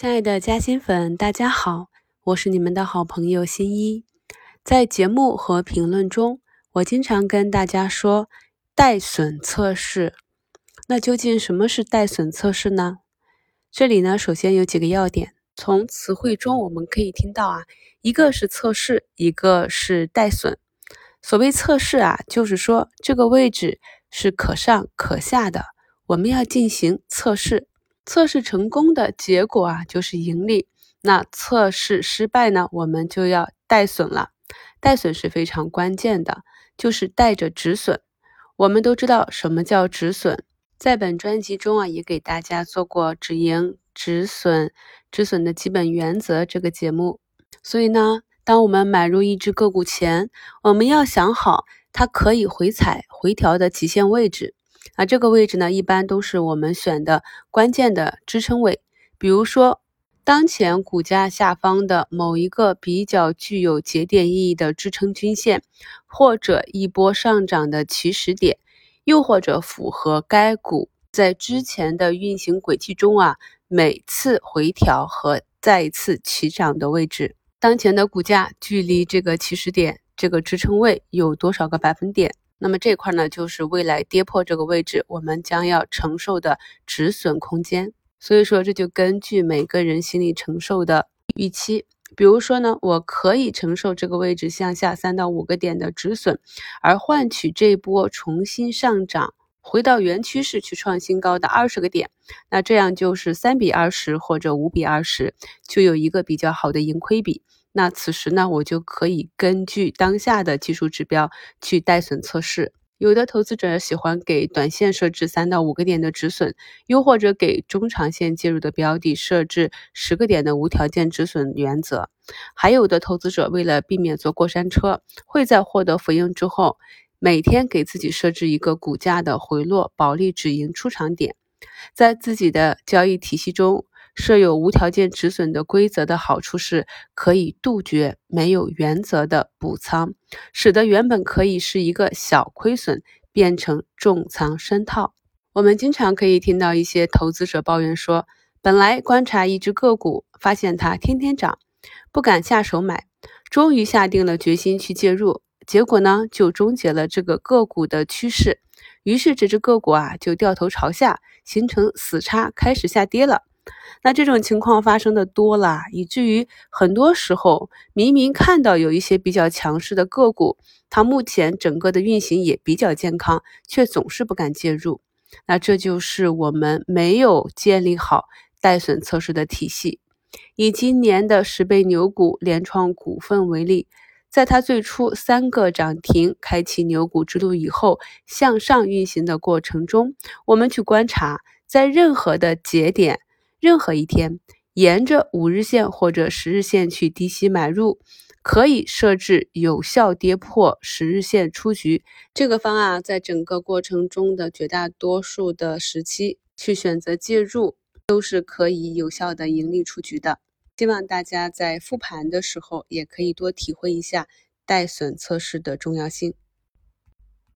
亲爱的嘉兴粉，大家好，我是你们的好朋友新一。在节目和评论中，我经常跟大家说带损测试。那究竟什么是带损测试呢？这里呢，首先有几个要点。从词汇中我们可以听到啊，一个是测试，一个是带损。所谓测试啊，就是说这个位置是可上可下的，我们要进行测试。测试成功的结果啊，就是盈利。那测试失败呢，我们就要带损了。带损是非常关键的，就是带着止损。我们都知道什么叫止损，在本专辑中啊，也给大家做过止盈、止损、止损的基本原则这个节目。所以呢，当我们买入一只个股前，我们要想好它可以回踩、回调的极限位置。啊这个位置呢，一般都是我们选的关键的支撑位，比如说当前股价下方的某一个比较具有节点意义的支撑均线，或者一波上涨的起始点，又或者符合该股在之前的运行轨迹中啊每次回调和再一次起涨的位置。当前的股价距离这个起始点这个支撑位有多少个百分点？那么这块呢，就是未来跌破这个位置，我们将要承受的止损空间。所以说，这就根据每个人心理承受的预期。比如说呢，我可以承受这个位置向下三到五个点的止损，而换取这波重新上涨，回到原趋势去创新高的二十个点。那这样就是三比二十或者五比二十，就有一个比较好的盈亏比。那此时呢，我就可以根据当下的技术指标去带损测试。有的投资者喜欢给短线设置三到五个点的止损，又或者给中长线介入的标的设置十个点的无条件止损原则。还有的投资者为了避免坐过山车，会在获得浮盈之后，每天给自己设置一个股价的回落保利止盈出场点，在自己的交易体系中。设有无条件止损的规则的好处是，可以杜绝没有原则的补仓，使得原本可以是一个小亏损变成重仓深套。我们经常可以听到一些投资者抱怨说，本来观察一只个股，发现它天天涨，不敢下手买，终于下定了决心去介入，结果呢，就终结了这个个股的趋势，于是这只个股啊就掉头朝下，形成死叉，开始下跌了。那这种情况发生的多了，以至于很多时候明明看到有一些比较强势的个股，它目前整个的运行也比较健康，却总是不敢介入。那这就是我们没有建立好带损测试的体系。以今年的十倍牛股联创股份为例，在它最初三个涨停开启牛股之路以后，向上运行的过程中，我们去观察，在任何的节点。任何一天，沿着五日线或者十日线去低吸买入，可以设置有效跌破十日线出局。这个方案在整个过程中的绝大多数的时期去选择介入，都是可以有效的盈利出局的。希望大家在复盘的时候也可以多体会一下带损测试的重要性。